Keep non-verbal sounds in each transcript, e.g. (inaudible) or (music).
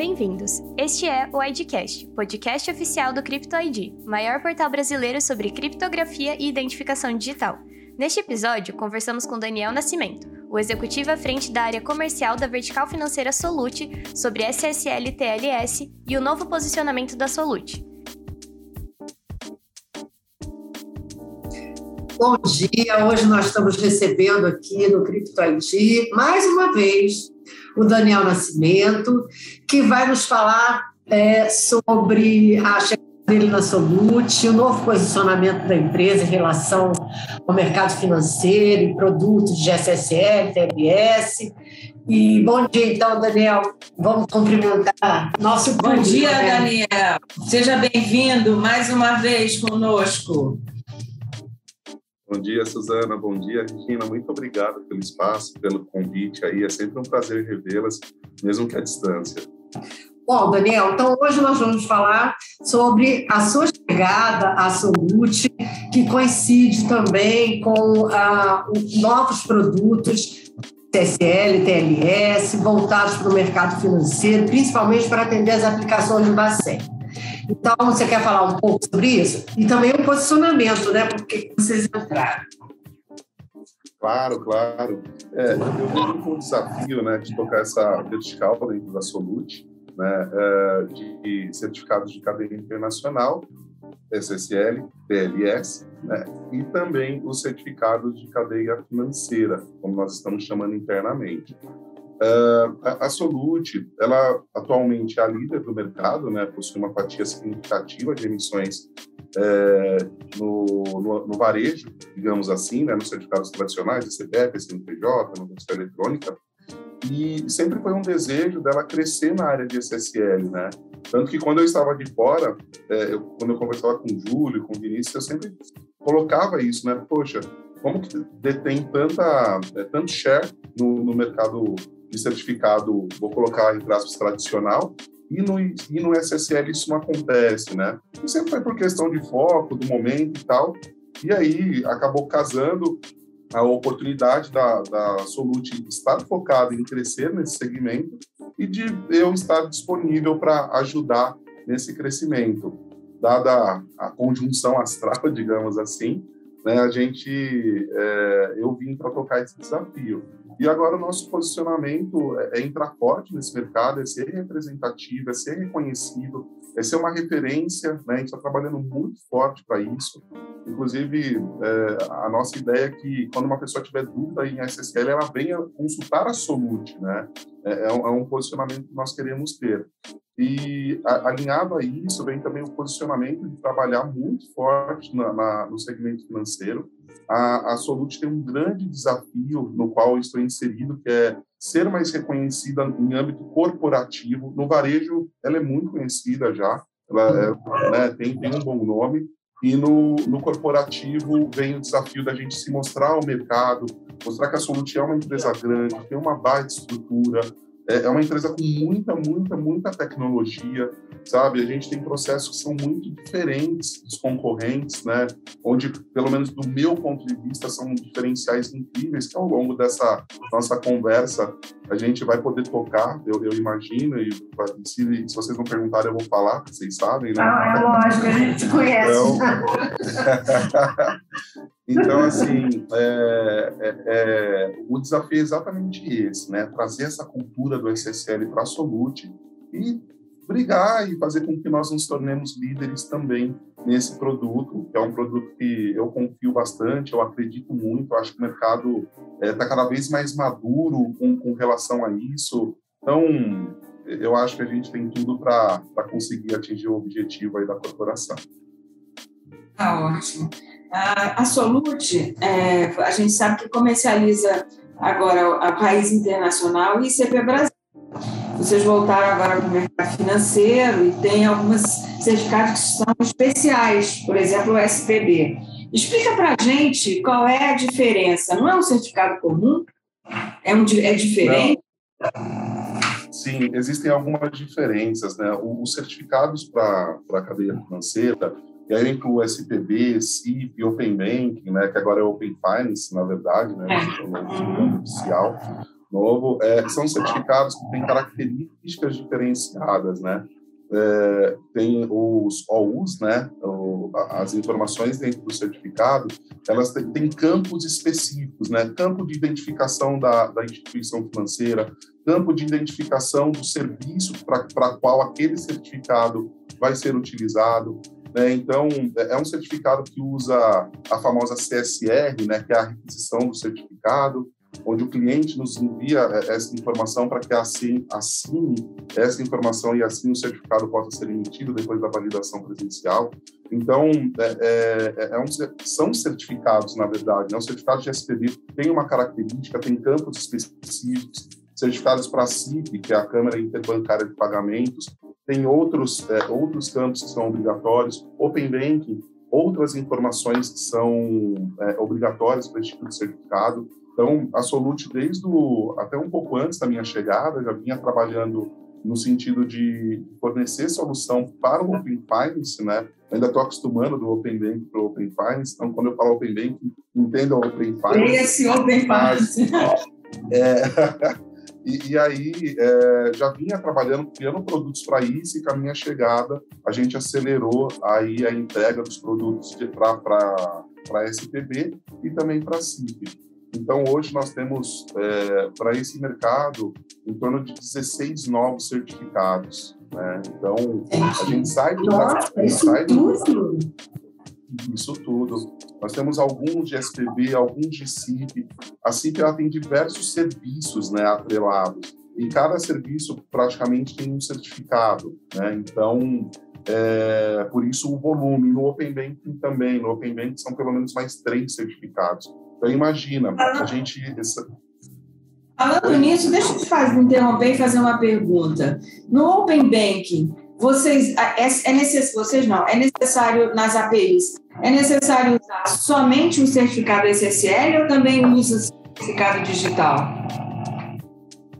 Bem-vindos! Este é o IDcast, podcast oficial do CryptoID, maior portal brasileiro sobre criptografia e identificação digital. Neste episódio, conversamos com Daniel Nascimento, o executivo à frente da área comercial da vertical financeira Solute, sobre SSL TLS e o novo posicionamento da Solute. Bom dia, hoje nós estamos recebendo aqui no CryptoID, mais uma vez, o Daniel Nascimento, que vai nos falar é, sobre a chegada dele na Solute, o novo posicionamento da empresa em relação ao mercado financeiro e produtos de SSL, TLS. E bom dia, então, Daniel. Vamos cumprimentar nosso Bom público, dia, né? Daniel. Seja bem-vindo mais uma vez conosco. Bom dia, Suzana. Bom dia, Regina. Muito obrigado pelo espaço, pelo convite aí. É sempre um prazer revê-las, mesmo que à distância. Bom, Daniel, então hoje nós vamos falar sobre a sua chegada à Solute, que coincide também com ah, novos produtos TSL, TLS, voltados para o mercado financeiro, principalmente para atender as aplicações do Bacen. Então, você quer falar um pouco sobre isso? E também o posicionamento, né? Porque vocês entraram. Claro, claro. É, eu venho com o desafio né, de tocar essa vertical dentro da Solute, né, é, de certificados de cadeia internacional, SSL, TLS, né, e também os certificados de cadeia financeira, como nós estamos chamando internamente. Uh, a, a Solute, ela atualmente é a líder do mercado, né, possui uma fatia significativa de emissões é, no, no, no, varejo, digamos assim, né, nos certificados tradicionais, CPF, CNPJ, música eletrônica, e sempre foi um desejo dela crescer na área de SSL, né? Tanto que quando eu estava de fora, é, eu, quando eu conversava com o Júlio, com o Vinícius, eu sempre colocava isso, né? Poxa, como que detém tanta, é, tanto share no, no mercado de certificado, vou colocar entre aspas, tradicional, e no, e no SSL isso não acontece, né? E sempre foi por questão de foco, do momento e tal. E aí acabou casando a oportunidade da, da Solute estar focada em crescer nesse segmento e de eu estar disponível para ajudar nesse crescimento. Dada a conjunção astral, (laughs) digamos assim, né, a gente, é, eu vim para tocar esse desafio. E agora o nosso posicionamento é, é entrar forte nesse mercado, é ser representativo, é ser reconhecido, é ser uma referência. Né? A gente está trabalhando muito forte para isso. Inclusive, é, a nossa ideia é que quando uma pessoa tiver dúvida em SSL, ela venha consultar a Solute. Né? É, é, um, é um posicionamento que nós queremos ter. E a, alinhado a isso vem também o posicionamento de trabalhar muito forte na, na, no segmento financeiro. A, a Solute tem um grande desafio no qual estou inserido, que é ser mais reconhecida em âmbito corporativo. No varejo, ela é muito conhecida já, ela é, né, tem, tem um bom nome, e no, no, corporativo vem o desafio da gente se mostrar ao mercado, mostrar que a Solute é uma empresa grande, tem uma de estrutura, é, é uma empresa com muita, muita, muita tecnologia, sabe? A gente tem processos que são muito diferentes dos concorrentes, né? Onde, pelo menos do meu ponto de vista, são diferenciais incríveis que ao longo dessa nossa conversa a gente vai poder tocar, eu, eu imagino, e se, se, vocês não perguntarem, eu vou falar, vocês sabem, né? Ah, é lógico, a gente conhece. Então, (laughs) então assim, é, é, é, o desafio é exatamente esse, né? Trazer essa cultura do SSL para a Solute e brigar e fazer com que nós nos tornemos líderes também nesse produto, que é um produto que eu confio bastante, eu acredito muito, eu acho que o mercado está é, tá cada vez mais maduro com, com relação a isso. Então, eu acho que a gente tem tudo para conseguir atingir o objetivo aí da corporação. Tá ótimo. A, Solute, é, a gente sabe que comercializa agora a país internacional e ICP Brasil. Vocês voltaram agora para o mercado financeiro e tem alguns certificados que são especiais, por exemplo, o SPB. Explica para a gente qual é a diferença. Não é um certificado comum? É, um, é diferente? Não. Sim, existem algumas diferenças. Né? Os certificados para a cadeia financeira, e aí inclui o SPB, CIP, Open Banking, né, que agora é Open Finance, na verdade, né, é. o nome oficial. Novo, é, são certificados que têm características diferenciadas, né? É, tem os OUs, né? O, as informações dentro do certificado, elas têm, têm, campos específicos, né? Campo de identificação da, da instituição financeira, campo de identificação do serviço para qual aquele certificado vai ser utilizado. Né? Então, é, é um certificado que usa a famosa CSR, né? que é a requisição do certificado, onde o cliente nos envia é, essa informação para que assim assine essa informação e assim o certificado possa ser emitido depois da validação presencial. Então, é, é, é, é um, são certificados, na verdade. Né? O certificado de SPV tem uma característica, tem campos específicos, certificados para a CIP, que é a Câmara Interbancária de Pagamentos, tem outros, é, outros campos que são obrigatórios, Open Banking, outras informações que são é, obrigatórias para este tipo de certificado. Então, a Solute, desde o, até um pouco antes da minha chegada, já vinha trabalhando no sentido de fornecer solução para o Open Finance, né? Eu ainda estou acostumando do Open Bank para o Open Finance, então quando eu falo Open Bank, entenda o Open Finance. Esse Open Finance. É, (laughs) e, e, aí é, já vinha trabalhando, criando produtos para isso e com a minha chegada a gente acelerou aí a entrega dos produtos para a SPB e também para a CIP. Então, hoje nós temos é, para esse mercado em torno de 16 novos certificados. Né? Então, a gente sai do. Nossa, sai tudo! Isso tudo. Nós temos alguns de SPB, alguns de CIP. A CIP ela tem diversos serviços né, atrelados. E cada serviço praticamente tem um certificado. Né? Então, é, por isso o volume. No Open Banking também. No Open Banking são pelo menos mais três certificados. Então, imagina, a gente. Falando nisso, deixa eu te fazer, interromper e fazer uma pergunta. No Open Banking, vocês, é, é necessário, vocês não, é necessário nas APIs, é necessário usar somente o certificado SSL ou também usa certificado digital?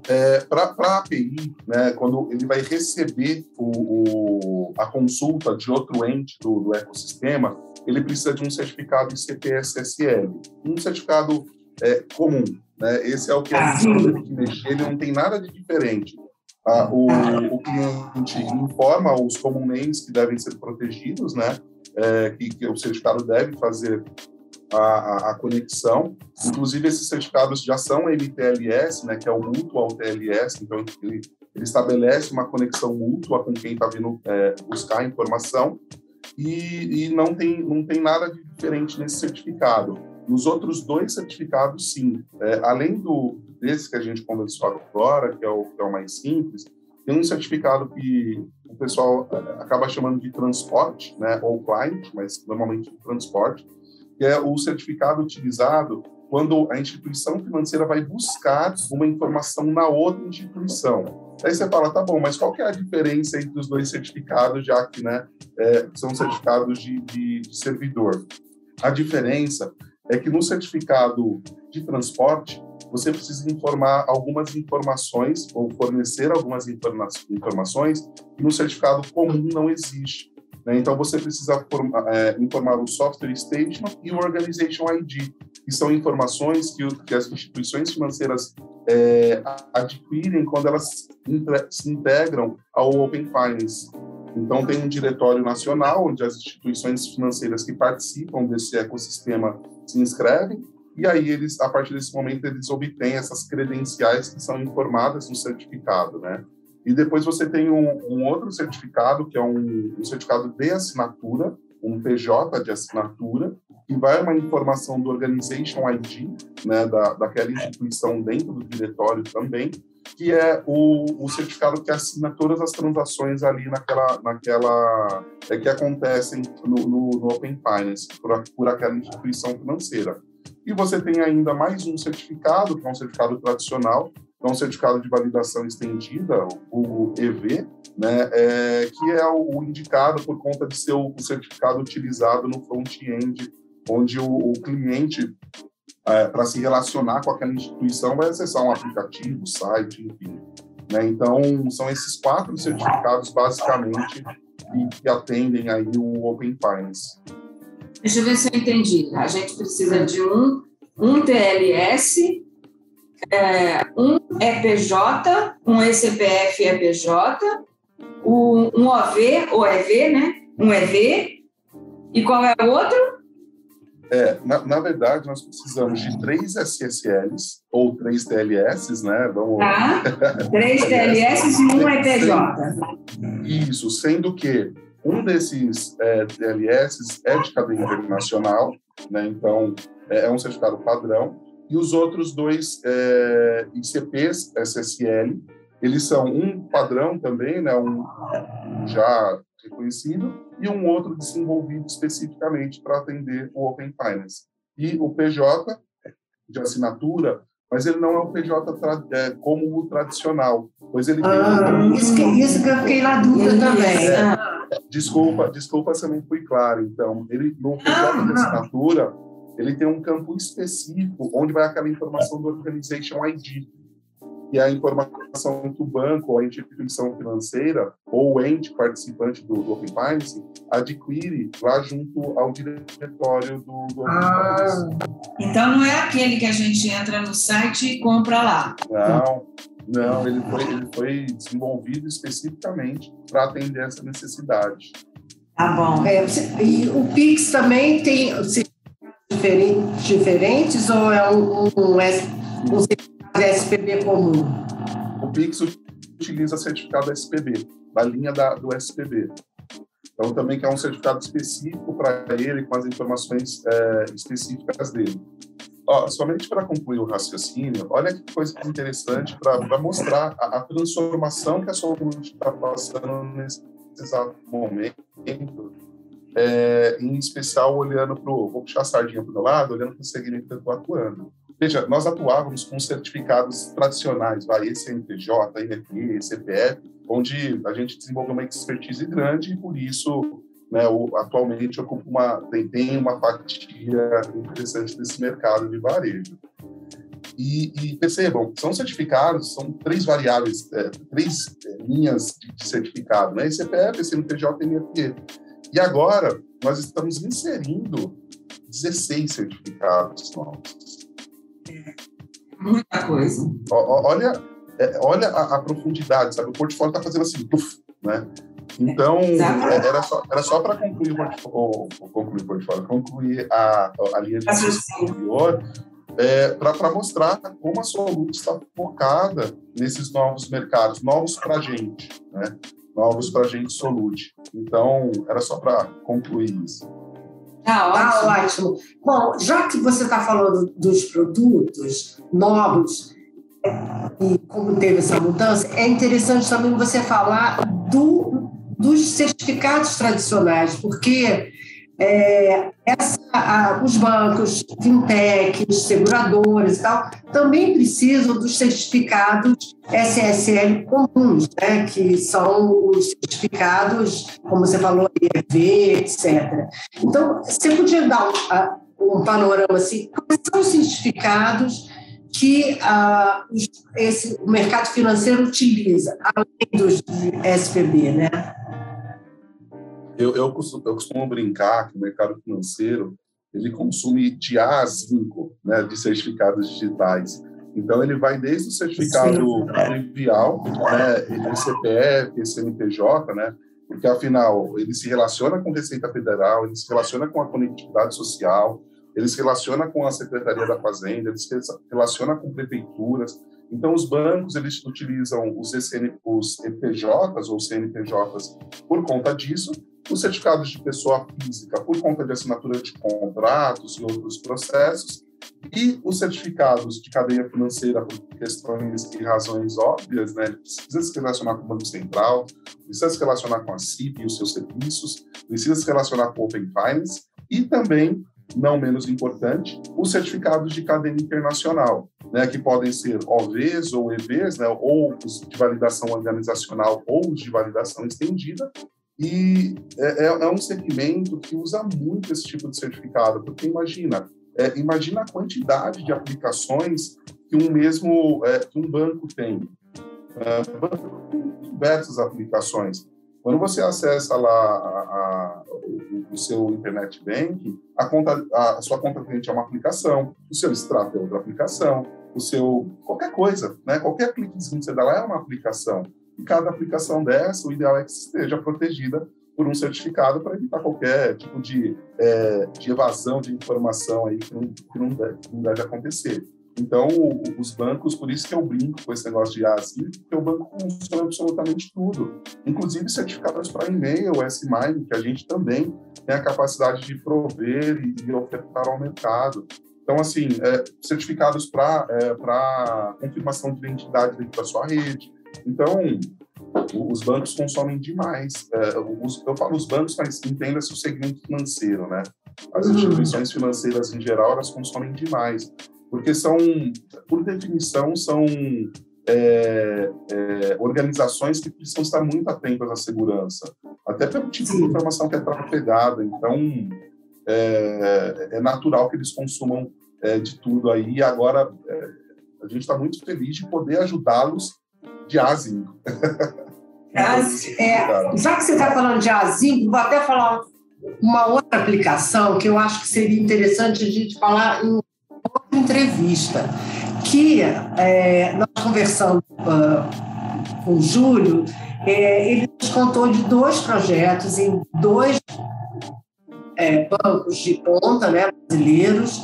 É, Para a API, né, quando ele vai receber o, o, a consulta de outro ente do, do ecossistema, ele precisa de um certificado ICP-SSL, um certificado é, comum. Né? Esse é o que a gente tem que mexer, ele não tem nada de diferente. Ah, o, o, cliente informa os common names que devem ser protegidos, né? É, que, que, o certificado deve fazer a, a, a, conexão. Inclusive, esses certificados já são MTLS, né? Que é o Mutual TLS, então ele, ele estabelece uma conexão mútua com quem está vindo é, buscar a informação e, e, não, tem, não tem nada de diferente nesse certificado. Nos outros dois certificados, sim. É, além do desse que a gente conversou agora, que é, o, que é o mais simples, tem um certificado que o pessoal é, acaba chamando de transporte, né, ou client, mas normalmente transporte, que é o certificado utilizado quando a instituição financeira vai buscar uma informação na outra instituição. Aí você fala, tá bom, mas qual que é a diferença entre os dois certificados, já que né, é, são certificados de, de, de servidor? A diferença é que no certificado de transporte, você precisa informar algumas informações ou fornecer algumas informa informações que no certificado comum não existe. Né? Então, você precisa é, informar o Software Statement e o Organization ID, que são informações que, que as instituições financeiras é, adquirem quando elas se integram ao Open Finance. Então, tem um diretório nacional, onde as instituições financeiras que participam desse ecossistema se inscrevem, e aí eles, a partir desse momento, eles obtêm essas credenciais que são informadas no certificado, né? E depois você tem um, um outro certificado, que é um, um certificado de assinatura, um PJ de assinatura, que vai uma informação do Organization ID, né, da, daquela instituição dentro do diretório também, que é o, o certificado que assina todas as transações ali naquela, naquela é, que acontecem no, no, no Open Finance por, por aquela instituição financeira. E você tem ainda mais um certificado, que é um certificado tradicional, que é um certificado de validação estendida, o EV, né, é, que é o, indicado por conta de ser o, certificado utilizado no front-end, onde o, o cliente, é, para se relacionar com aquela instituição, vai acessar um aplicativo, site, enfim. Né? Então, são esses quatro certificados, basicamente, que, que atendem aí o Open Finance. Deixa eu ver se eu entendi. A gente precisa de um, um TLS é, um EPJ, um ECPF EPJ, um, OV ou né? Um EV. E qual é o outro? É, na, na, verdade, nós precisamos de três SSLs ou três TLS, né? Vamos... Tá. Três (laughs) TLS e um EPJ. Isso, sendo que um desses é, TLS é de cadeia internacional, né? Então, é, é um certificado padrão. E os outros dois é, ICPs SSL, eles são um padrão também, né? Um já reconhecido e um outro desenvolvido especificamente para atender o Open Finance. E o PJ de assinatura, mas ele não é o PJ é, como o tradicional, pois ele tem... Ah, isso, que, isso que eu fiquei na dúvida também. É, desculpa, desculpa se eu não fui claro. Então, ele, no PJ ah, de assinatura, ele tem um campo específico onde vai aquela informação do Organization ID, e a informação que o banco ou a instituição financeira ou o ente participante do, do Open Finance adquire lá junto ao diretório do, do Open ah. Então não é aquele que a gente entra no site e compra lá. Não, não, ele foi, ele foi desenvolvido especificamente para atender essa necessidade. Tá bom. É, e o Pix também tem diferentes, diferentes ou é um, um, um, um SPB comum? O Pix utiliza certificado SPB, da linha da, do SPB. Então, também é um certificado específico para ele, com as informações é, específicas dele. Ó, somente para concluir o raciocínio, olha que coisa interessante para mostrar a, a, transformação que a sua comunidade está passando nesse exato momento, é, em especial olhando para o. Vou puxar a sardinha para o meu lado, olhando para o segmento que eu estou atuando. Veja, nós atuávamos com certificados tradicionais, vai, CNPJ, INP, CPF, onde a gente desenvolveu uma expertise grande e por isso, né, atualmente ocupa uma, tem, tem uma fatia interessante desse mercado de varejo. E, e, percebam, são certificados, são três variáveis, é, três é, linhas de, de, certificado, né? CPF, CNPJ e NFE. E agora, nós estamos inserindo 16 certificados novos. Muita coisa. Olha, é, olha a, a, profundidade, sabe? O portfólio está fazendo assim, puff, né? Então, é, era só, era só para concluir o portfólio, concluir o portfólio, concluir a, a linha de anterior, é, para mostrar como a Solute está focada nesses novos mercados, novos para a gente, né? Novos para a gente Solute. Então, era só para concluir isso. Tá ótimo. Tá ótimo. Bom, já que você está falando dos produtos novos e como teve essa mudança, é interessante também você falar do, dos certificados tradicionais, porque é, essa, a, os bancos, fintechs, seguradoras e tal, também precisam dos certificados SSL comuns, né, que são os certificados, como você falou, EV, etc. Então, você podia dar um, um panorama assim, quais são os certificados que esse, o mercado financeiro utiliza, além dos SPB, né? Eu, eu, costumo, eu costumo brincar que o mercado financeiro ele consome de A a 5 né, de certificados digitais. Então, ele vai desde o certificado trivial, né, CPF, CNPJ, né, porque, afinal, ele se relaciona com Receita Federal, ele se relaciona com a conectividade social, ele se relaciona com a Secretaria da Fazenda, ele se relaciona com prefeituras. Então, os bancos eles utilizam os, ECN, os EPJs ou CNPJs por conta disso, os certificados de pessoa física por conta de assinatura de contratos e outros processos, e os certificados de cadeia financeira por questões e razões óbvias, né? Precisa se relacionar com o Banco Central, precisa se relacionar com a CIP e os seus serviços, precisa se relacionar com o Open Finance e também, não menos importante, os certificados de cadeia internacional, né? Que podem ser OVs ou EVs, né? Ou os de validação organizacional ou os de validação estendida, e é, é, é, um segmento que usa muito esse tipo de certificado, porque imagina, é, imagina a quantidade de aplicações que um mesmo é, que um banco tem. É, banco tem diversas aplicações. Quando você acessa lá a, a, o, o, seu internet banking, a, conta, a sua conta cliente é uma aplicação, o seu extrato é outra aplicação, o seu qualquer coisa, né? Qualquer cliquezinho que você dá lá é uma aplicação. E cada aplicação dessa, o ideal é que esteja protegida por um certificado para evitar qualquer tipo de, é, de evasão de informação aí que não, que não, deve, que não deve acontecer. Então, os bancos, por isso que eu brinco com esse negócio de ASI, porque o banco consome absolutamente tudo, inclusive certificados para e-mail, S-MINE, que a gente também tem a capacidade de prover e, e ofertar ao mercado. Então, assim, é, certificados para é, confirmação de identidade dentro da sua rede. Então, os bancos consomem demais. É, eu falo os bancos, mas entenda-se o segmento financeiro, né? As uhum. instituições financeiras, em geral, elas consomem demais porque são, por definição, são é, é, organizações que precisam estar muito atentas à segurança, até pelo tipo de informação que é trafegada. Então, é, é natural que eles consumam é, de tudo aí. E agora, é, a gente está muito feliz de poder ajudá-los de A a Z. É, já que você está falando de A5, vou até falar uma outra aplicação que eu acho que seria interessante a gente falar em outra entrevista, que é, nós conversamos uh, com o Júlio, é, ele nos contou de dois projetos em dois é, bancos de ponta né, brasileiros,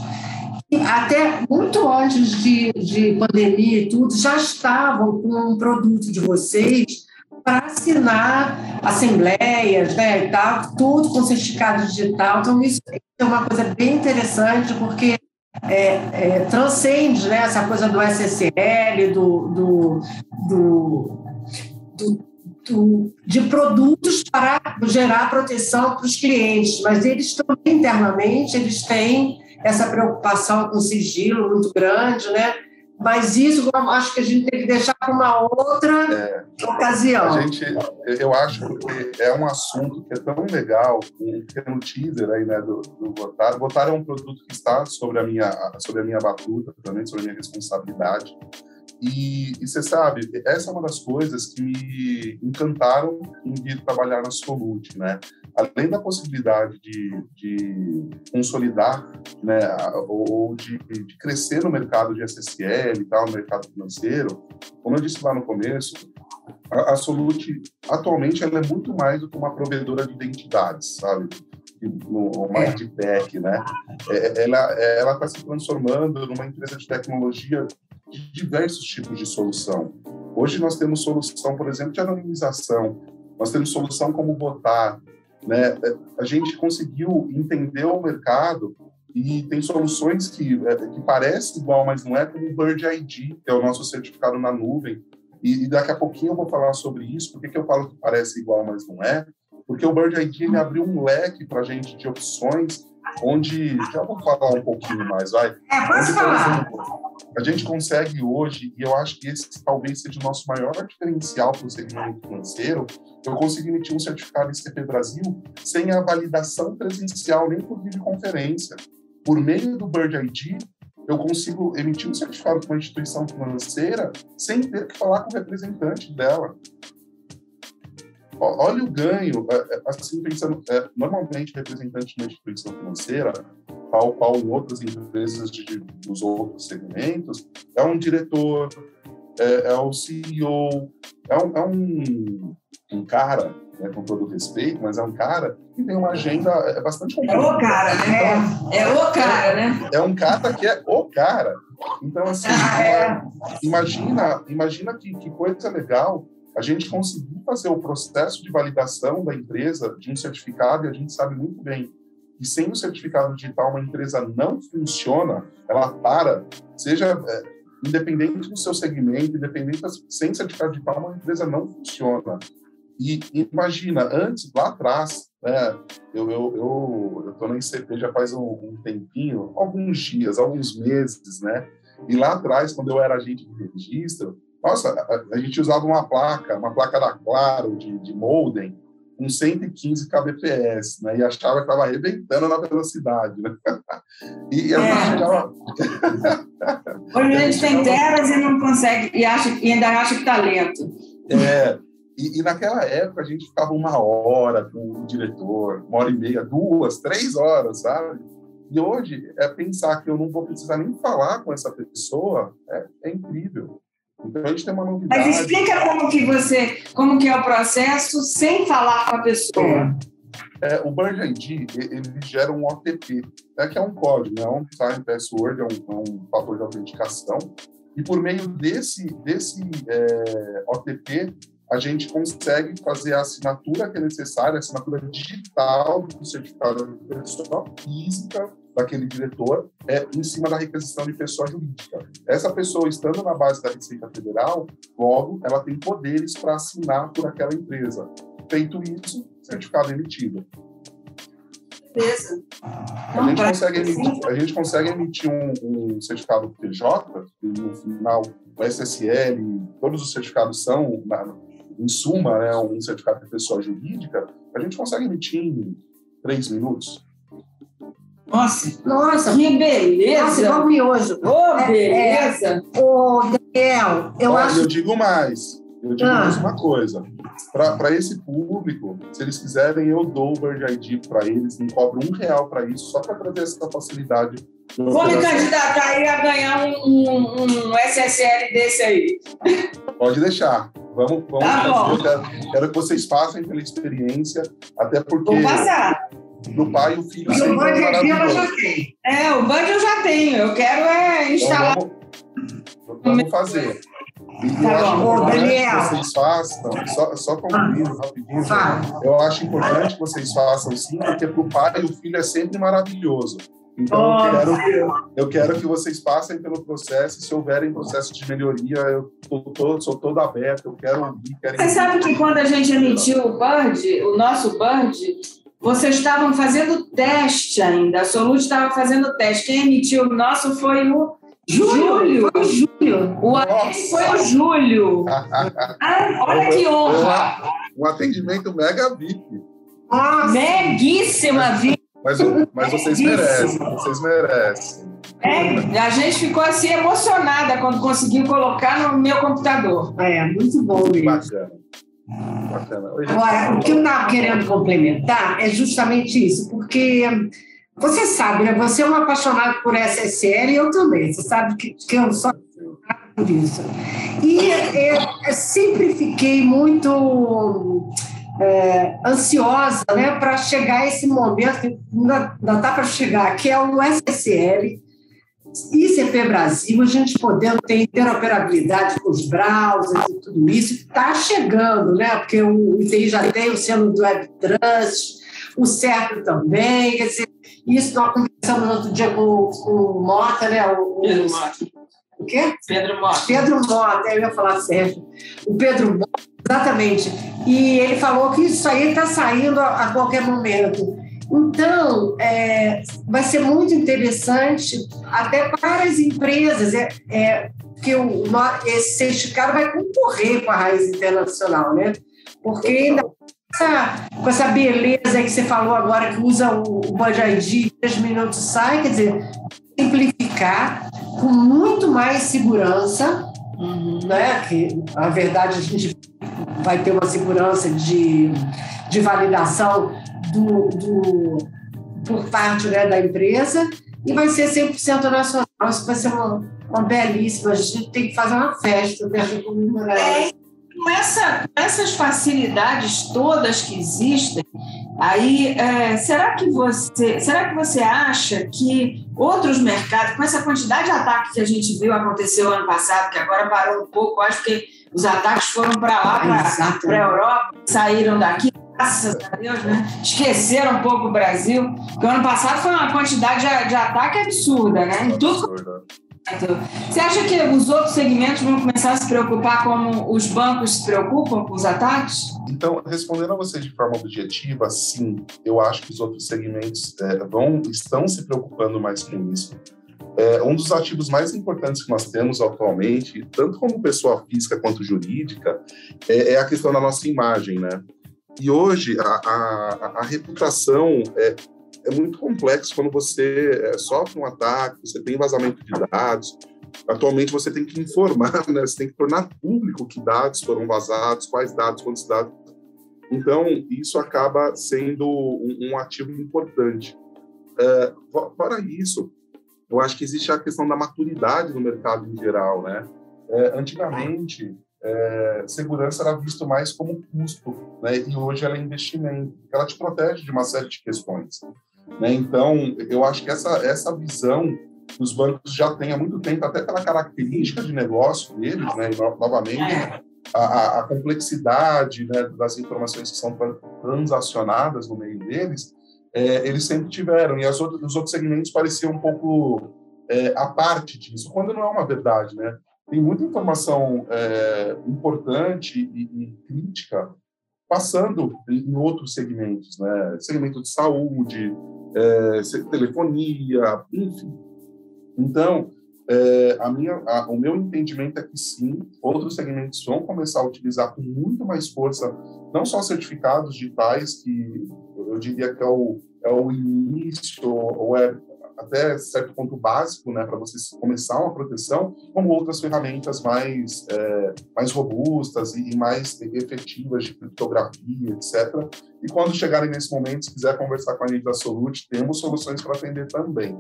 até muito antes de, de pandemia e tudo, já estavam com um produto de vocês para assinar assembleias né, e tal, tudo com certificado digital. Então, isso é uma coisa bem interessante, porque é, é, transcende né, essa coisa do SSL, do, do, do, do, de produtos para gerar proteção para os clientes, mas eles também internamente eles têm essa preocupação com sigilo muito grande, né? Mas isso eu acho que a gente tem que deixar para uma outra é, ocasião. A gente, eu acho que é um assunto que é tão legal, um pequeno teaser aí, né, do, do Votar. Votar é um produto que está sobre a minha, sobre a minha batuta, também sobre a minha responsabilidade. E, e, você sabe, essa é uma das coisas que me encantaram em vir trabalhar na Solute, né? Além da possibilidade de, de consolidar, né, ou de, de, crescer no mercado de SSL e tal, no mercado financeiro, como eu disse lá no começo, a, a Solute, atualmente, ela é muito mais do que uma provedora de identidades, sabe? no mais de tech, né? É, ela está se transformando numa empresa de tecnologia de diversos tipos de solução. Hoje nós temos solução, por exemplo, de anonimização, nós temos solução como votar, né? A gente conseguiu entender o mercado e tem soluções que, é, que parecem igual, mas não é, como o Bird ID, que é o nosso certificado na nuvem. E, e daqui a pouquinho eu vou falar sobre isso. Por que, que eu falo que parece igual, mas não é? Porque o Bird ID ele abriu um leque para a gente de opções onde já vou falar um pouquinho mais, vai. É, pode falar. a gente consegue hoje, e eu acho que esse talvez seja o nosso maior diferencial para o segmento financeiro, eu consegui emitir um certificado ICP Brasil sem a validação presencial, nem por videoconferência. Por meio do Bird ID, eu consigo emitir um certificado para uma instituição financeira sem ter que falar com o representante dela. Olha o ganho, é, é, assim, pensando, é, normalmente representante de uma instituição financeira, tal qual outras empresas de, dos outros segmentos, é um diretor, é, é o CEO, é um, é um, um cara, né, com todo respeito, mas é um cara que tem uma agenda é bastante complicada. É o cara, né? Então, é o cara, né? É um cara que é o cara. Então, assim, ah, é. imagina, imagina que, que coisa legal a gente conseguiu fazer o processo de validação da empresa de um certificado e a gente sabe muito bem que sem o certificado digital uma empresa não funciona, ela para, seja é, independente do seu segmento, independente sem certificado digital uma empresa não funciona. E imagina, antes, lá atrás, né, eu eu estou na ICP já faz um, um, tempinho, alguns dias, alguns meses, né? E lá atrás, quando eu era agente de registro, nossa, a, a, gente usava uma placa, uma placa da Claro, de, de modem, com 115 kbps, né? E achava que estava arrebentando na velocidade, né? (laughs) E a é. gente já... Hoje a gente tem telas e não consegue, e, acha, e ainda acha que está lento. É, e, e, naquela época a gente ficava uma hora com o diretor, uma hora e meia, duas, três horas, sabe? E hoje, é pensar que eu não vou precisar nem falar com essa pessoa é, é incrível. Então a gente tem uma novidade. Mas explica como que você, como que é o processo sem falar com a pessoa. É, o ID ele gera um OTP, né, que é um código, né, um time password, é um, é um fator de autenticação. E por meio desse desse é, OTP a gente consegue fazer a assinatura que é necessária, a assinatura digital do certificado de pessoa física daquele diretor é em cima da requisição de pessoa jurídica. Essa pessoa, estando na base da Receita Federal, logo, ela tem poderes para assinar por aquela empresa. Feito isso, certificado emitido. Beleza. A gente, consegue emitir, a gente consegue emitir um, um certificado PJ, no final o SSL, todos os certificados são, na, em suma, né, um certificado de pessoa jurídica, a gente consegue emitir em três minutos. Nossa, Nossa, que beleza! Nossa, igual miojo. Ô, oh, beleza! Ô, Daniel, eu Olha, acho. eu digo mais. Eu digo Ah. mais uma coisa. Para esse público, se eles quiserem, eu dou o Bird ID para eles, não cobro um real para isso, só para trazer essa facilidade. de Vou me candidatar aí a ganhar um, um, um SSL desse aí. Pode deixar. Vamos, vamos Tá fazer. bom. Eu quero, quero que vocês passem pela experiência, até porque Vou passar. Do pai e o filho E o é ela maravilhoso. já tem. É, o Band eu já tenho. Eu quero é instalar. Então, vamos, vamos fazer. E eu Tá acho bom. Daniel. que vocês façam, só, só concluindo rapidinho, Fala. eu acho importante que vocês façam sim, porque para o pai o filho é sempre maravilhoso. Então Oh, eu, quero, eu quero que vocês passem pelo processo, e se houverem processos de melhoria, eu tô, tô- sou todo aberto, eu quero ouvir, quero Você sabe que quando a gente emitiu o Bird, o nosso Bird, vocês estavam fazendo teste ainda. A Solute estava fazendo teste. Quem emitiu o nosso foi o Júlio. Foi o Júlio. O atendente foi o Júlio. (laughs) Ah, olha que honra. um atendimento mega VIP. Nossa, Meguíssima, vi. Mas, mas vocês merecem, vocês merecem. É, a gente ficou assim emocionada quando conseguiu colocar no meu computador. é muito bom mesmo. Bacana. Bacana. Agora, o que eu estava querendo complementar é justamente isso, porque você sabe, né? Você é um apaixonado por SSL e eu também. Você sabe que, que eu sou apaixonada por isso. E é, eu sempre fiquei muito é, ansiosa né, para chegar esse momento, ainda está para chegar, que é o SSL. ICP Brasil, a gente podendo ter interoperabilidade com os browsers e tudo isso, está chegando, né? Porque o ITI já tem o selo do WebTrust, o CERP também, quer dizer, isso nós conversamos no outro dia com, com o Mota, né? O, o, o quê? Pedro Mota. Pedro Mota, eu ia falar Sérgio. O Pedro Mota, exatamente. E ele falou que isso aí está saindo a, a qualquer momento. Então, é, vai ser muito interessante até para as empresas, é, é, que o, esse certificado vai concorrer com a raiz internacional, né? Porque ainda com essa, com essa beleza que você falou agora, que usa o, o Band ID, 10 minutos sai, quer dizer, simplificar com muito mais segurança, né? Que, na verdade, a gente vai ter uma segurança de, de validação do, do, por parte né, da empresa e vai ser 100% nacional. Isso vai ser uma, uma belíssima. A gente tem que fazer uma festa né, para comemorar É, com, essa, com essas facilidades todas que existem, aí é, será que você será que você acha que outros mercados, com essa quantidade de ataques que a gente viu aconteceu ano passado, que agora parou um pouco, acho que os ataques foram para lá, para a Europa, saíram daqui, graças a Deus, né? Esqueceram um pouco o Brasil, porque o ano passado foi uma quantidade de, de ataque absurda, né? Em tudo Absurdo. você acha que os outros segmentos vão começar a se preocupar como os bancos se preocupam com os ataques? Então, respondendo a vocês de forma objetiva, sim, eu acho que os outros segmentos é, vão, estão se preocupando mais com isso. É, um dos ativos mais importantes que nós temos atualmente, tanto como pessoa física quanto jurídica, é, é a questão da nossa imagem, né? E hoje, a, a, a reputação é, é muito complexo quando você é, sofre um ataque, você tem vazamento de dados. Atualmente, você tem que informar, né? Você tem que tornar público que dados foram vazados, quais dados, quantos dados. Então, isso acaba sendo um, um ativo importante. é, fora isso, eu acho que existe a questão da maturidade no mercado em geral, né? É, antigamente, é, segurança era visto mais como custo, né? E hoje ela é investimento. Ela te protege de uma série de questões, né? Então, eu acho que essa essa visão os bancos já têm há muito tempo, até pela característica de negócio deles, né? E, novamente, a, a complexidade né, das informações que são transacionadas no meio deles, é, eles sempre tiveram. E as outras, os outros segmentos pareciam um pouco é, a parte disso, quando não é uma verdade, né? Tem muita informação é, importante e, e, crítica passando em outros segmentos, né? Segmento de saúde, é, telefonia, enfim. Então, é, a minha, a, o meu entendimento é que sim, outros segmentos vão começar a utilizar com muito mais força, não só certificados digitais, que eu diria que é o, é o início, ou é até certo ponto básico, né, para você começar uma proteção, como outras ferramentas mais, é, mais robustas e mais efetivas de criptografia, etc. E quando chegarem nesse momento, se quiser conversar com a gente da Solute, temos soluções para atender também.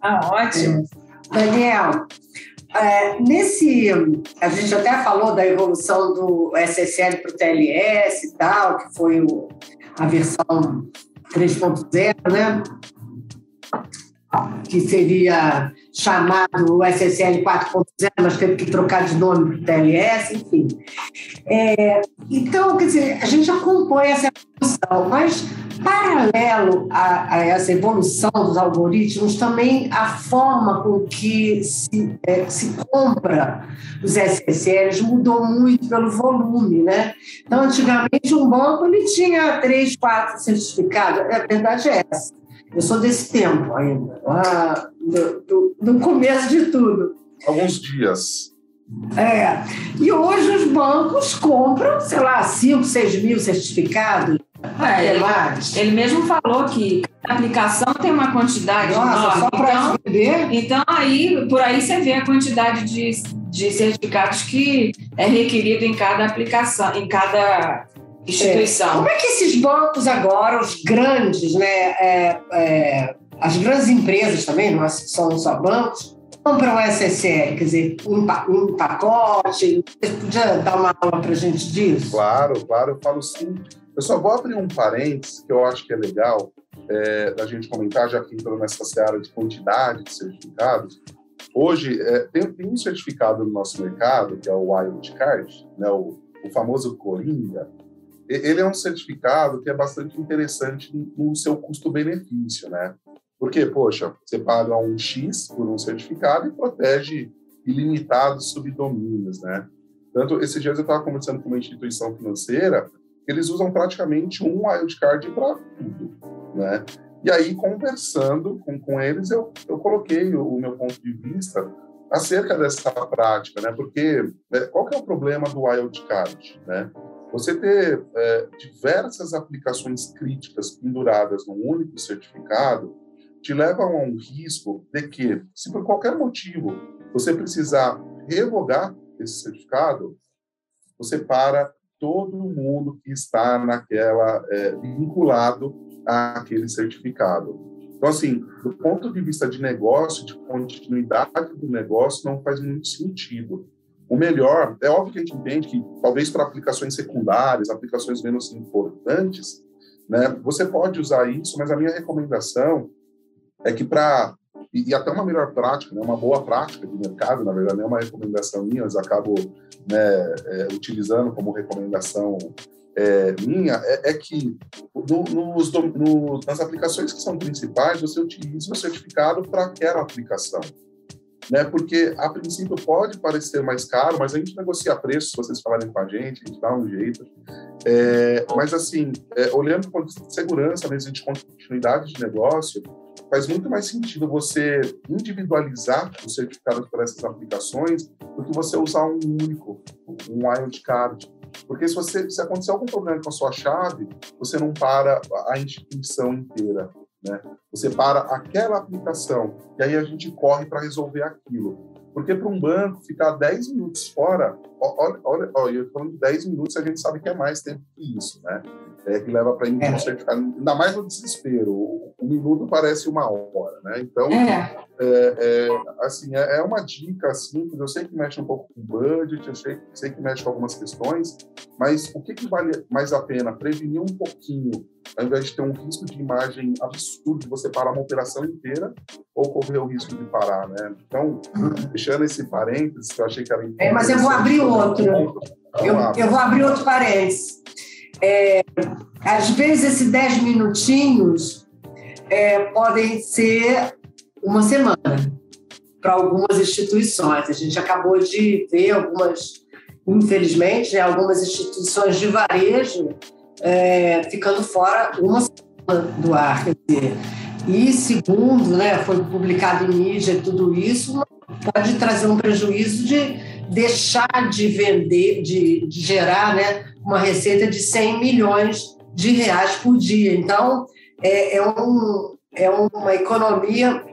Ah, ótimo. Daniel, é, nesse, a gente até falou da evolução do SSL para o TLS e tal, que foi o, a versão 3.0, né? Que seria chamado SSL 4.0, mas teve que trocar de nome para o TLS, enfim. É, então, quer dizer, a gente acompanha essa evolução, mas paralelo a, a, essa evolução dos algoritmos, também a forma com que se, é, se compra os SSLs mudou muito pelo volume, né? Então, antigamente, um banco ele tinha três, quatro certificados. A verdade é essa. Eu sou desse tempo ainda, lá do, do, do começo de tudo. Alguns dias. É. E hoje os bancos compram, sei lá, 5, 6 mil certificados. É, ele, ele, mesmo falou que a aplicação tem uma quantidade Nossa, enorme. Só então, então aí por aí você vê a quantidade de, de certificados que é requerido em cada aplicação, em cada instituição. É. Como é que esses bancos agora, os grandes, né, é, é, as grandes empresas também, não são só bancos, compram o SSL, quer dizer, um, um pacote? Você podia dar uma aula para a gente disso? Claro, claro, eu falo sim. Eu só vou abrir um parênteses que eu acho que é legal é, da gente comentar, já que entrou nessa seara de quantidade de certificados. Hoje, é, tem, tem, um certificado no nosso mercado, que é o Wildcard, né, o, o famoso Coringa, ele é um certificado que é bastante interessante no seu custo-benefício, né? Porque, poxa, você paga um X por um certificado e protege ilimitados subdomínios, né? Tanto, esses dias eu estava conversando com uma instituição financeira, eles usam praticamente um wildcard para tudo, né? E aí, conversando com, com eles, eu, eu coloquei o, o meu ponto de vista acerca dessa prática, né? Porque né, qual que é o problema do wildcard, né? Você ter é, diversas aplicações críticas penduradas num único certificado te leva a um risco de que, se por qualquer motivo você precisar revogar esse certificado, você para todo mundo que está naquela é, vinculado àquele certificado. Então, assim, do ponto de vista de negócio, de continuidade do negócio, não faz muito sentido. O melhor, é óbvio que a gente entende que talvez para aplicações secundárias, aplicações menos importantes, né, você pode usar isso, mas a minha recomendação é que para e, e, até uma melhor prática, né, uma boa prática de mercado, na verdade, não é uma recomendação minha, mas acabo né, é, utilizando como recomendação é, minha, é, é que no, nos, no, nas aplicações que são principais, você utiliza o certificado para aquela aplicação né? Porque a princípio pode parecer mais caro, mas a gente negocia preço se vocês falarem com a gente, a gente dá um jeito. É, mas assim, é, olhando com segurança mesmo de continuidade de negócio, faz muito mais sentido você individualizar os certificados para essas aplicações do que você usar um único, um wildcard. Porque se, você, se acontecer algum problema com a sua chave, você não para a instituição inteira. Né? Você para aquela aplicação e aí a gente corre para resolver aquilo. Porque para um banco ficar 10 minutos fora, olha, olha, olha eu falando de 10 minutos, a gente sabe que é mais tempo que isso, né? É, que leva para emitir é. um certificado, ainda mais no desespero. O, o, minuto parece uma hora, né? Então, é. É, é assim, é, é, uma dica simples. Eu sei que mexe um pouco com budget, eu sei, sei que mexe com algumas questões, mas o que, que vale mais a pena? Prevenir um pouquinho ao invés de ter um risco de imagem absurdo de você parar uma operação inteira ou correr o risco de parar, né? Então, fechando esse parênteses, que eu achei que era importante. É, mas eu vou abrir outro. Eu, eu vou abrir outro parênteses. É, às vezes, esses 10 minutinhos é, podem ser uma semana para algumas instituições. A gente acabou de ver algumas, infelizmente, né, algumas instituições de varejo é, ficando fora uma semana do ar. Quer dizer, e segundo, né, foi publicado em mídia tudo isso, pode trazer um prejuízo de deixar de vender, de, de gerar né, uma receita de 100 milhões de reais por dia. Então, é, é, um, é uma economia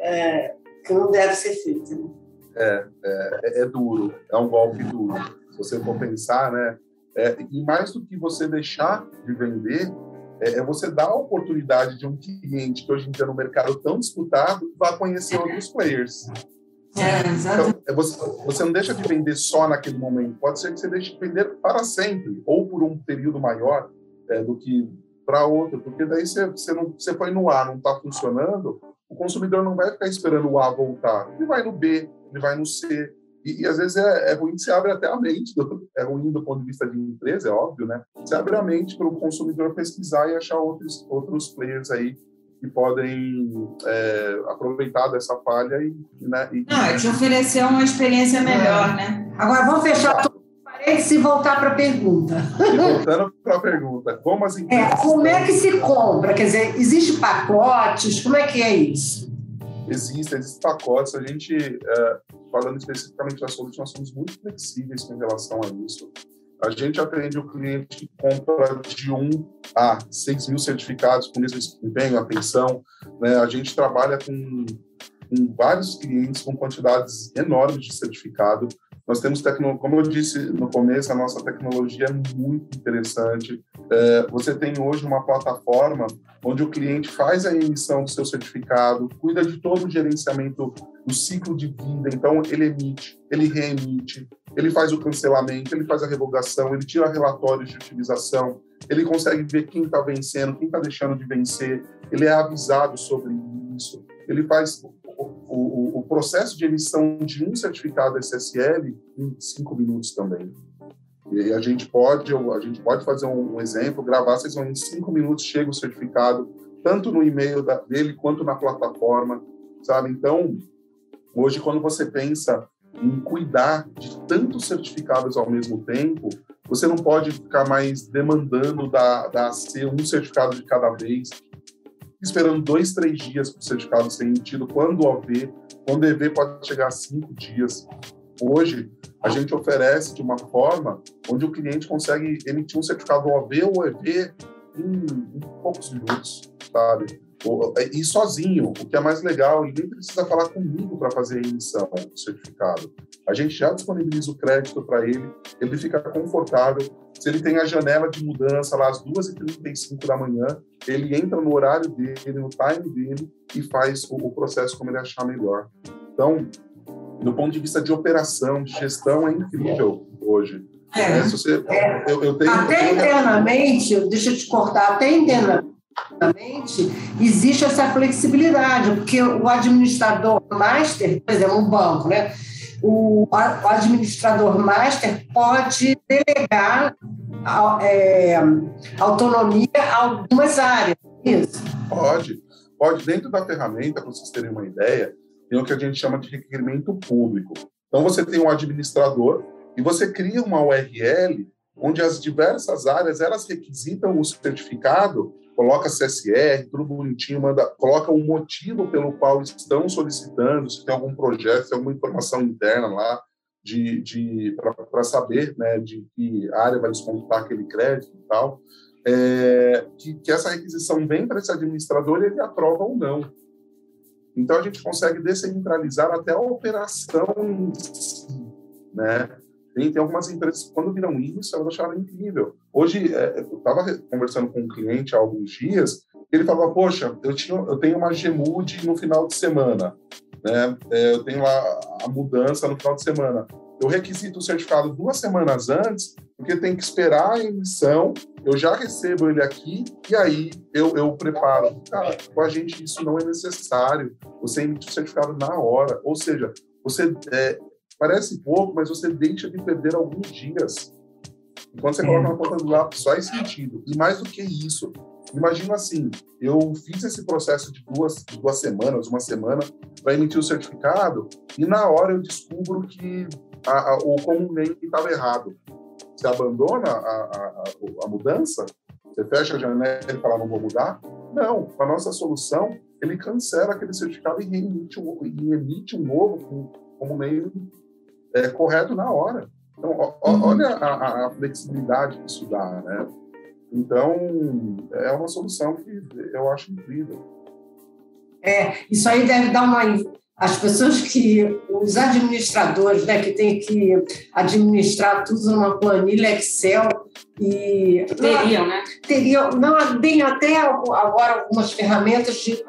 é, que não deve ser feita. Né? É, é, é, duro, é um golpe duro. Se você for pensar, né, é, e mais do que você deixar de vender, é, é, você dar a oportunidade de um cliente que hoje em dia no mercado tão disputado vá conhecer outros players. É, então, é, você, você não deixa de vender só naquele momento, pode ser que você deixe de vender para sempre, ou por um período maior é, do que para outro, porque daí você, você, não, você foi no A, não está funcionando, o consumidor não vai ficar esperando o A voltar, ele vai no B, ele vai no C, e, e, às vezes é, é ruim, você abre até a mente, do, (laughs) é ruim do ponto de vista de empresa, é óbvio, né? Você abre a mente para o consumidor pesquisar e achar outros, outros players aí que podem é, aproveitar dessa falha e, né, e Não, te oferecer uma experiência melhor, é. né? Agora vamos fechar tudo parênteses e voltar para a pergunta. E voltando para a pergunta, como as empresas... É, como é que se compra? Quer dizer, existe pacotes? Como é que é isso? Existem, existem pacotes. A gente, é, falando especificamente da Solute, nós somos muito flexíveis com relação a isso. A gente atende o cliente que compra de 1 a 6 mil certificados com mesmo desempenho, atenção. Né? A gente trabalha com, com vários clientes com quantidades enormes de certificado. Nós temos tecnologia, como eu disse no começo, a nossa tecnologia é muito interessante. É, você tem hoje uma plataforma onde o cliente faz a emissão do seu certificado, cuida de todo o gerenciamento do ciclo de vida. Então, ele emite, ele reemite, ele faz o cancelamento, ele faz a revogação, ele tira relatórios de utilização, ele consegue ver quem está vencendo, quem está deixando de vencer, ele é avisado sobre isso, ele faz o, o, o, processo de emissão de um certificado SSL em cinco minutos também. E a gente pode, a gente pode fazer um, exemplo, gravar, vocês vão em cinco minutos chega o certificado, tanto no e-mail da, dele quanto na plataforma, sabe? Então, hoje quando você pensa em cuidar de tantos certificados ao mesmo tempo, você não pode ficar mais demandando da, da AC um certificado de cada vez, esperando dois, três dias para o certificado ser emitido, quando o OV, quando o EV pode chegar a cinco dias. Hoje, a gente oferece de uma forma onde o cliente consegue emitir um certificado OV ou EV em, em poucos minutos, sabe? E sozinho, o que é mais legal, e nem precisa falar comigo para fazer a emissão do certificado. A gente já disponibiliza o crédito para ele, ele fica confortável. Se ele tem a janela de mudança lá às 2h35 da manhã, ele entra no horário dele, no time dele e faz o, o processo como ele achar melhor. Então, do ponto de vista de operação, de gestão, é incrível hoje. É, é, você, é. Eu, eu tenho, até internamente, deixa eu te cortar, até internamente, existe essa flexibilidade, porque o administrador master, por exemplo, um banco, né? O, administrador master pode delegar é, autonomia a algumas áreas. Isso? Pode. Pode, dentro da ferramenta, para vocês terem uma ideia, tem o que a gente chama de requerimento público. Então, você tem um administrador e você cria uma URL onde as diversas áreas elas requisitam o certificado coloca CSR, tudo bonitinho, manda, coloca um motivo pelo qual estão solicitando, se tem algum projeto, se tem alguma informação interna lá de, de para saber, né, de que área vai descontar aquele crédito e tal, é, que, que essa requisição vem para esse administrador e ele aprova ou não. Então a gente consegue descentralizar até a operação, né? Tem, tem algumas empresas que, quando viram isso, elas acharam incrível. Hoje, é, eu estava conversando com um cliente há alguns dias, ele falava, poxa, eu, tinha, eu tenho uma Gemude no final de semana, né? É, eu tenho lá a mudança no final de semana. Eu requisito o certificado duas semanas antes, porque tem que esperar a emissão, eu já recebo ele aqui, e aí eu, eu preparo. Cara, com a gente isso não é necessário. Você emite o certificado na hora. Ou seja, você é, parece pouco, mas você deixa de perder alguns dias. Quando você coloca na ponta do lápis, faz sentido. E mais do que isso, imagina assim, eu fiz esse processo de duas, de duas semanas, uma semana, para emitir o certificado, e na hora eu descubro que a, a, o comum estava errado. Você abandona a, a, mudança? Você fecha a janela e fala, não vou mudar? Não, a nossa solução, ele cancela aquele certificado e emite um, e emite um novo com, como meio é, correto na hora. Então, uhum. olha a, a, flexibilidade que isso dá, né? Então, é uma solução que eu acho incrível. É, isso aí deve dar uma. As pessoas que. Os administradores, né, que têm que administrar tudo numa planilha Excel e. Teriam, né? Teriam. Não, tem até agora algumas ferramentas de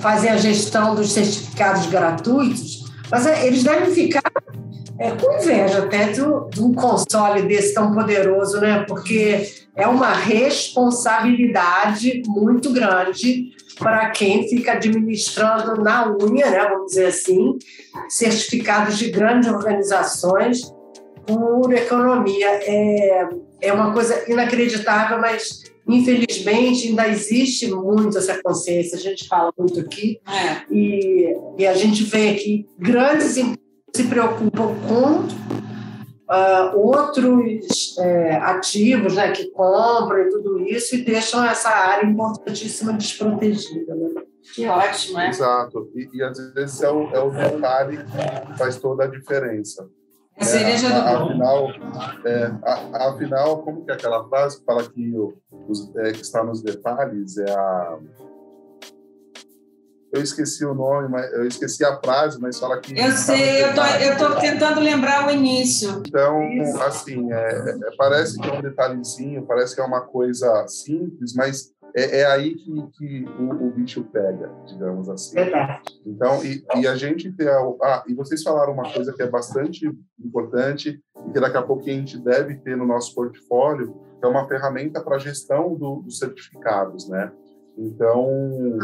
fazer a gestão dos certificados gratuitos, mas é, eles devem ficar é, com inveja até de um console desse tão poderoso, né? Porque é uma responsabilidade muito grande para quem fica administrando na unha, né, vamos dizer assim, certificados de grandes organizações por economia. É, é uma coisa inacreditável, mas infelizmente ainda existe muito essa consciência, a gente fala muito aqui, é. e, e a gente vê que grandes empresas se preocupam com uh, outros é, ativos né, que compram e tudo isso e deixam essa área importantíssima desprotegida. Né? Que ótimo, é? Exato. E, e às vezes é o, é o detalhe que faz toda a diferença. A cereja é, do afinal, é, a, afinal, como que é aquela frase que fala que, o, os, é, que está nos detalhes é a eu esqueci o nome, mas eu esqueci a frase, mas fala que. Eu sei, eu tô, eu tô tentando lembrar o início. Então, assim, é, é, parece que é um detalhezinho, parece que é uma coisa simples, mas é, é aí que, que o, o, bicho pega, digamos assim. Então, e, e a gente tem. A, ah, e vocês falaram uma coisa que é bastante importante e que daqui a pouco a gente deve ter no nosso portfólio, que é uma ferramenta para gestão do, dos certificados, né? Então,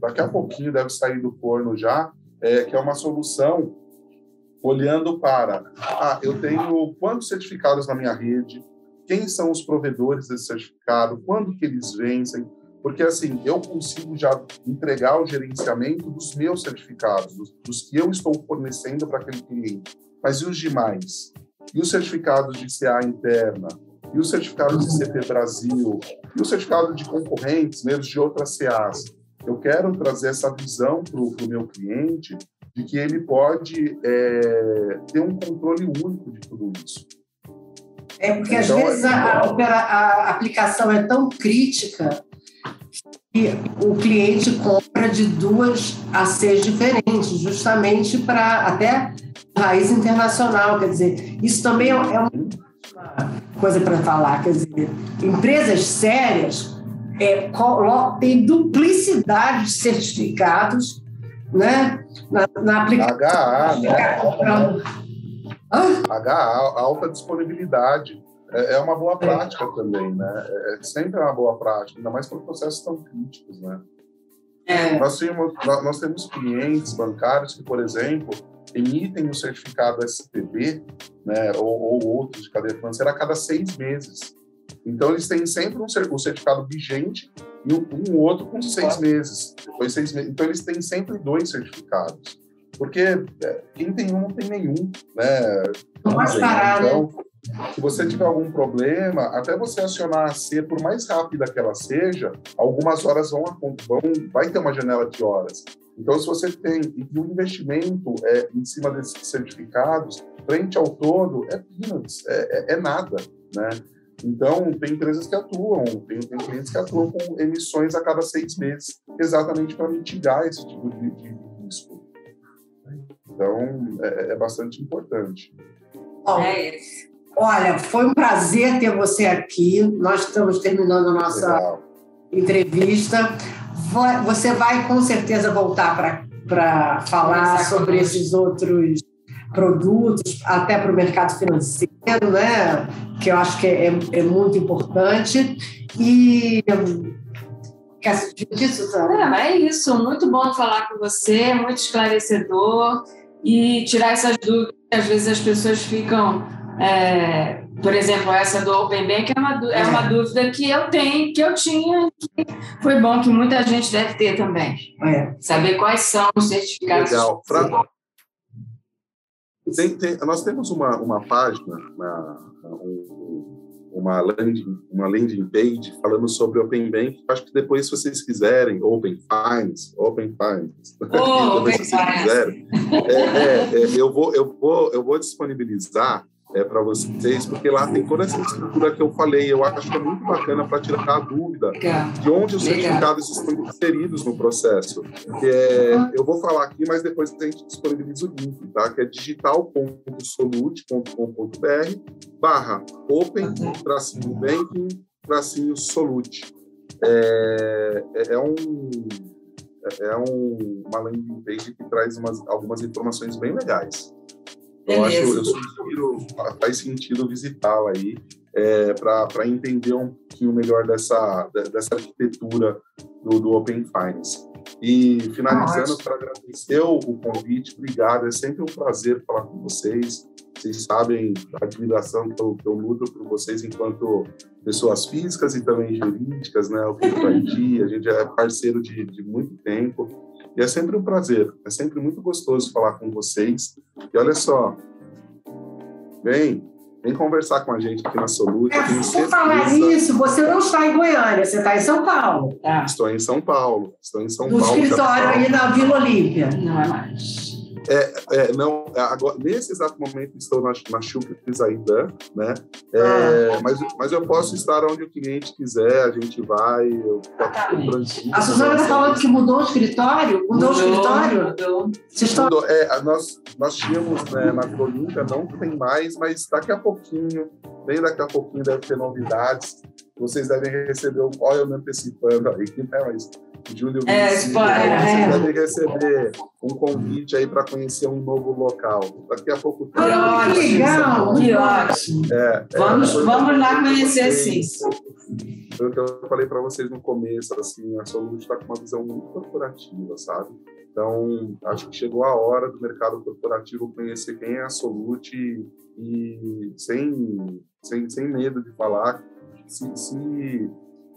daqui a pouquinho deve sair do forno já, é, que é uma solução olhando para, ah, eu tenho quantos certificados na minha rede, quem são os provedores desse certificado, quando que eles vencem, porque assim, eu consigo já entregar o gerenciamento dos meus certificados, dos, que eu estou fornecendo para aquele cliente, mas e os demais? E os certificados de CA interna? E os certificados de CP Brasil? E os certificados de concorrentes, mesmo de outras CAs? eu quero trazer essa visão para o meu cliente de que ele pode é, ter um controle único de tudo isso. É porque então, às vezes a, a, a, aplicação é tão crítica que o cliente compra de duas ACs diferentes, justamente para até raiz internacional. Quer dizer, isso também é, é uma coisa para falar. Quer dizer, empresas sérias é, tem duplicidade de certificados né, na, na aplicação. HA, né? HA, alta disponibilidade. É, é uma boa prática também, né? É, é sempre uma boa prática, ainda mais para processos tão críticos, né? É. Nós, temos, nós temos clientes bancários que, por exemplo, emitem o certificado STB, né, ou, ou outros de cadeia financeira a cada seis meses. Então, eles têm sempre um certificado vigente e um outro com seis meses. Depois, seis meses. Então, eles têm sempre dois certificados. Porque é, quem tem um não tem nenhum, né? Não vai parar, então, né? se você tiver algum problema, até você acionar a C, por mais rápida que ela seja, algumas horas vão, vão vai ter uma janela de horas. Então, se você tem e o investimento é, em cima desses certificados, frente ao todo, é peanuts, é, é, é nada, né? Então, tem empresas que atuam, tem, tem clientes que atuam com emissões a cada seis meses, exatamente para mitigar esse tipo de, de. Então, é, é bastante importante. Bom, é olha, foi um prazer ter você aqui. Nós estamos terminando a nossa Legal. entrevista. Você vai com certeza voltar para falar sobre esses outros produtos, até para o mercado financeiro, né? que eu acho que é, é muito importante. E quer disso, Sandra? É, é isso. Muito bom falar com você, muito esclarecedor e tirar essas dúvidas. Às vezes as pessoas ficam é, por exemplo, essa do Open Bank é uma, é uma é. dúvida que eu tenho, que eu tinha, que foi bom que muita gente deve ter também. É. Saber quais são os certificados. Legal. Pra... Tem, tem, nós temos uma, uma página, uma, uma, landing, uma landing page falando sobre Open Bank. Acho que depois, se vocês quiserem, Open Finance, Open Finance, oh, open (laughs) se vocês quiserem, é, é, é, eu, vou, eu, vou, eu vou disponibilizar é, para vocês, porque lá tem toda essa estrutura que eu falei. Eu acho que é muito bacana para tirar a dúvida Legal. de onde os Legal. certificados estão inseridos no processo. É, eu vou falar aqui, mas depois a gente disponibiliza o link, tá? Que é digital.solute.com.br barra open tracinho banking tracinho solute. É, é, é um é um, uma landing page que traz umas, algumas informações bem legais. Eu acho, eu sugiro, faz sentido visitá-la aí é, para entender um pouquinho melhor dessa, dessa arquitetura do, do Open Finance. E finalizando, para agradecer o convite, obrigado. É sempre um prazer falar com vocês. Vocês sabem a admiração que eu, que eu nutro por vocês enquanto pessoas físicas e também jurídicas, né? O Crypto a gente é parceiro de, de muito tempo. E é sempre um prazer, é sempre muito gostoso falar com vocês. E olha só, vem, vem conversar com a gente aqui na Solute. É, por falar nisso, você não está em Goiânia, você está em São Paulo. Tá? Estou em São Paulo. Estou em São no Paulo. No escritório aí na Vila Olímpia. Não é mais. É, é, não, é, agora, nesse exato momento estou na, na Chupes ainda, né? É, ah. mas, mas eu posso estar onde o cliente quiser, a gente vai. Eu, a Suzana está falando que mudou o escritório? Mudou, mudou o escritório? Mudou. Mudou. É, nós, nós tínhamos né, na Colômbia, não tem mais, mas daqui a pouquinho, bem daqui a pouquinho deve ter novidades. Vocês devem receber, olha eu me antecipando aí, né? Mas Júlio é, Vicente, é, você deve receber um convite aí para conhecer um novo local. Daqui a pouco tempo. Ah, que legal! Que ótimo! É, é vamos, é, vamos lá conhecer sim. Foi o que eu falei para vocês no começo, assim, a Solute está com uma visão muito corporativa, sabe? Então, acho que chegou a hora do mercado corporativo conhecer quem é a Solute e, e sem, sem, sem medo de falar, se, se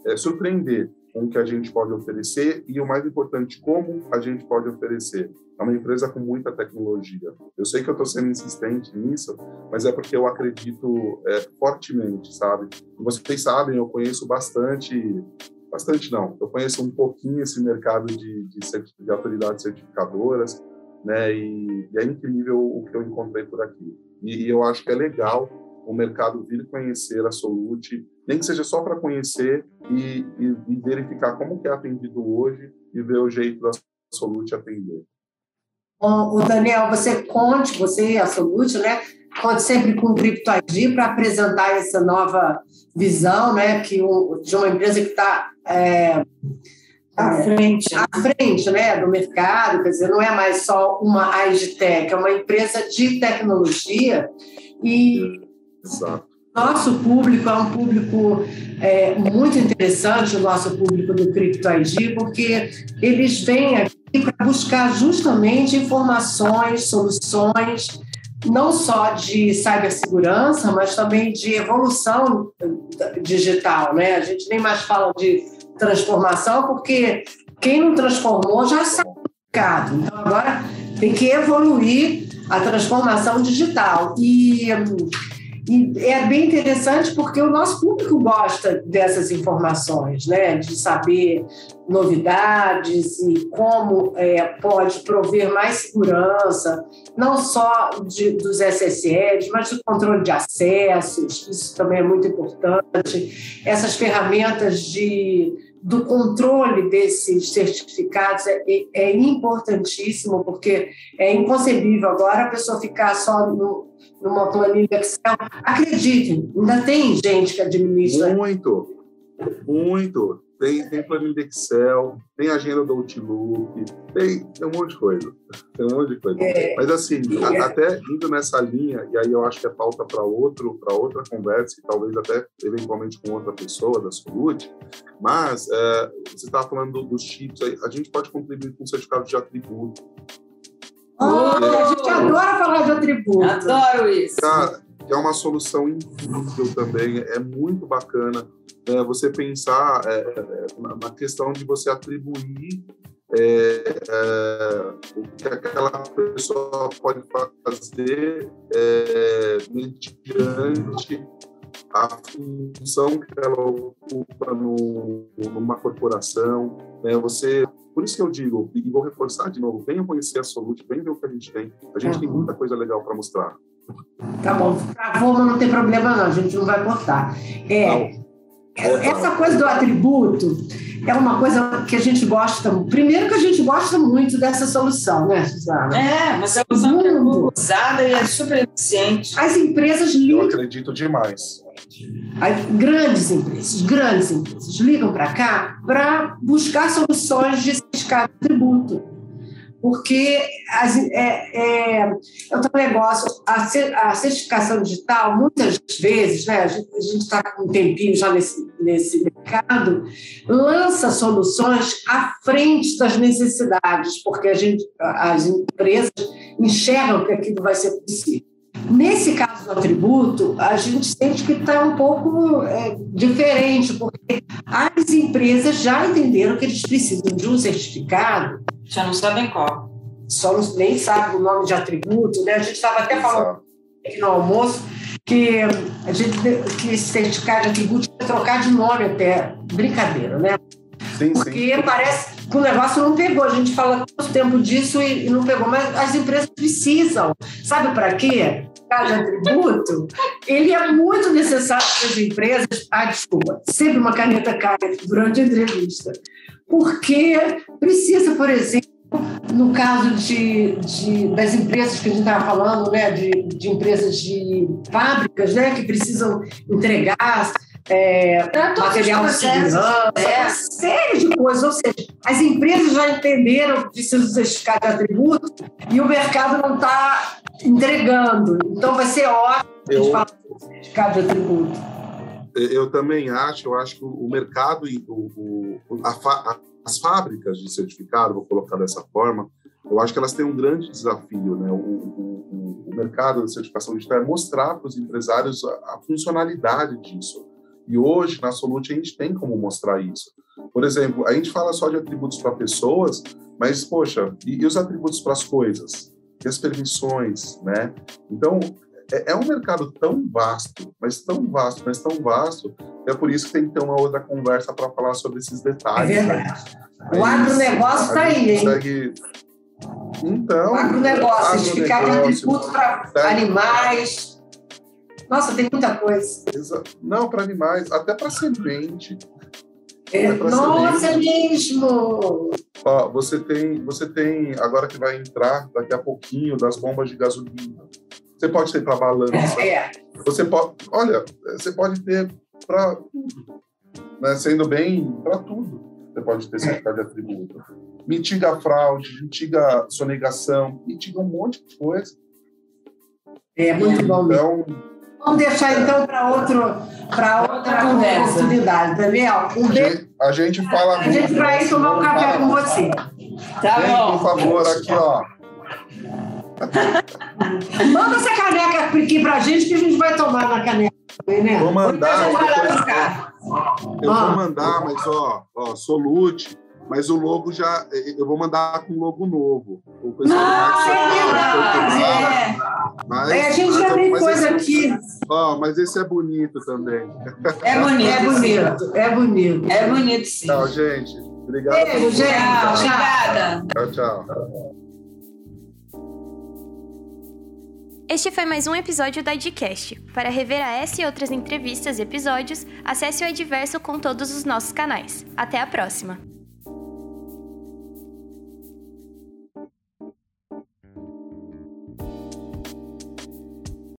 é, surpreender com o que a gente pode oferecer e o mais importante, como a gente pode oferecer. É uma empresa com muita tecnologia. Eu sei que eu estou sendo insistente nisso, mas é porque eu acredito é, fortemente, sabe? Vocês sabem, eu conheço bastante, bastante não, eu conheço um pouquinho esse mercado de, de, de autoridades certificadoras, né? E, e, é incrível o que eu encontrei por aqui. E, e eu acho que é legal o mercado vir conhecer a Solute, nem que seja só para conhecer e, e, e, verificar como que é atendido hoje e ver o jeito da Solute atender. Bom, o Daniel, você conte, você e a Solute, né? Conte sempre com o Crypto ID para apresentar essa nova visão, né? Que um, de uma empresa que está é, à frente, à frente, né, do mercado, quer dizer, não é mais só uma AIGTEC, é uma empresa de tecnologia e Exato. Nosso público é um público é, muito interessante, o nosso público do Crypto ID, porque eles vêm aqui para buscar justamente informações, soluções, não só de cibersegurança, mas também de evolução digital. Né? A gente nem mais fala de transformação, porque quem não transformou já sabe do mercado. Então, agora tem que evoluir a transformação digital. E E é bem interessante porque o nosso público gosta dessas informações, né? de saber novidades e como é, pode prover mais segurança, não só de, dos SSLs, mas do controle de acessos, isso também é muito importante. Essas ferramentas de do controle desses certificados é, é, importantíssimo, porque é inconcebível agora a pessoa ficar só no, numa planilha Excel. Acreditem, ainda tem gente que administra. Muito, muito. Tem, tem planilha Excel, tem agenda do Outlook, tem, tem um monte de coisa. Tem um monte de coisa. É, Mas assim, é. a, até indo nessa linha, e aí eu acho que é pauta para outro, para outra conversa, e talvez até eventualmente com outra pessoa da Solute, mas é, você estava falando dos chips, a gente pode contribuir com certificado de atributo. Oh, a gente adora falar de atributo. Adoro isso. Cara, é uma solução incrível também, é muito bacana é, você pensar é, é, na questão de você atribuir é, é, o que aquela pessoa pode fazer é, mediante a função que ela ocupa no, numa corporação. Né? Você, por isso que eu digo, e vou reforçar de novo, venham conhecer a Solute, venham ver o que a gente tem. A gente uhum. tem muita coisa legal para mostrar. Tá bom, travou, mas não tem problema não, a gente não vai cortar. É, essa coisa do atributo é uma coisa que a gente gosta. Primeiro que a gente gosta muito dessa solução, né, Suzana? É, uma solução é usada e é super eficiente. As empresas ligam. Eu acredito demais. As grandes empresas, grandes empresas ligam para cá para buscar soluções de certificado de tributo porque as, é, é, é um negócio, a, a, certificação digital, muitas vezes, né, a gente está com um tempinho já nesse, nesse mercado, lança soluções à frente das necessidades, porque a gente, as empresas enxergam que aquilo vai ser possível. Nesse caso do atributo, a gente sente que está um pouco é, diferente, porque as empresas já entenderam que eles precisam de um certificado já não sabem qual. Só não, nem sabe o nome de atributo, né? A gente estava até falando aqui no almoço que a gente que esse certificado de atributo ia trocar de nome até. Brincadeira, né? Sim, Porque sim. parece que o negócio não pegou. A gente fala tanto tempo disso e, e não pegou. Mas as empresas precisam. Sabe para quê? de atributo, ele é muito necessário para as empresas. Ah, desculpa, sempre uma caneta cai durante a entrevista porque precisa, por exemplo, no caso de, de, das empresas que a gente estava falando, né, de, de, empresas de fábricas né, que precisam entregar é, material de segurança, é. uma série de coisas. Ou seja, as empresas já entenderam que precisam certificar de atributo e o mercado não está entregando. Então vai ser ótimo a gente falar de certificado de atributo eu também acho, eu acho que o mercado e o, o a, as fábricas de certificado, vou colocar dessa forma, eu acho que elas têm um grande desafio, né? O, o, o mercado de certificação digital é mostrar para os empresários a, a, funcionalidade disso. E hoje, na Solute, a gente tem como mostrar isso. Por exemplo, a gente fala só de atributos para pessoas, mas, poxa, e, e os atributos para as coisas? E as permissões, né? Então, é, é, um mercado tão vasto, mas tão vasto, mas tão vasto, é por isso que tem que ter uma outra conversa para falar sobre esses detalhes. É verdade. Né? O agronegócio está aí, hein? Consegue... Então. O agronegócio, ficar de atributo para tá... animais. Nossa, tem muita coisa. Não, para animais, até para semente. É, nossa, é mesmo! Ó, você tem, você tem, agora que vai entrar daqui a pouquinho, das bombas de gasolina. Você pode ter para balança. É. Você pode, olha, você pode ter para tudo. Né? Sendo bem, para tudo. Você pode ter certificado de atributo. Mitiga a fraude, mitiga a sonegação, mitiga um monte de coisa. É muito bom então, Vamos deixar então para outro para outra conversa. oportunidade, Daniel. Um beijo. A gente fala. A gente vai tomar um café com você. Tá bom. Por favor, aqui ó. (laughs) Manda essa caneca aqui pra gente que a gente vai tomar na caneca. Né? Vou mandar. Eu vou mandar, mas ó, ó, Solute, mas o logo já. Eu vou mandar com logo novo. O pessoal ah, é, mas, é, a gente já tem coisa esse, aqui. Ó, mas esse é bonito também. É bonito, é bonito, (laughs) é bonito. É bonito, sim. Tchau, gente. Obrigado. Beijo, gente. Tchau, obrigada. Tchau, tchau. Este foi mais um episódio do IDcast. Para rever a essa e outras entrevistas e episódios, acesse o Edverso com todos os nossos canais. Até a próxima!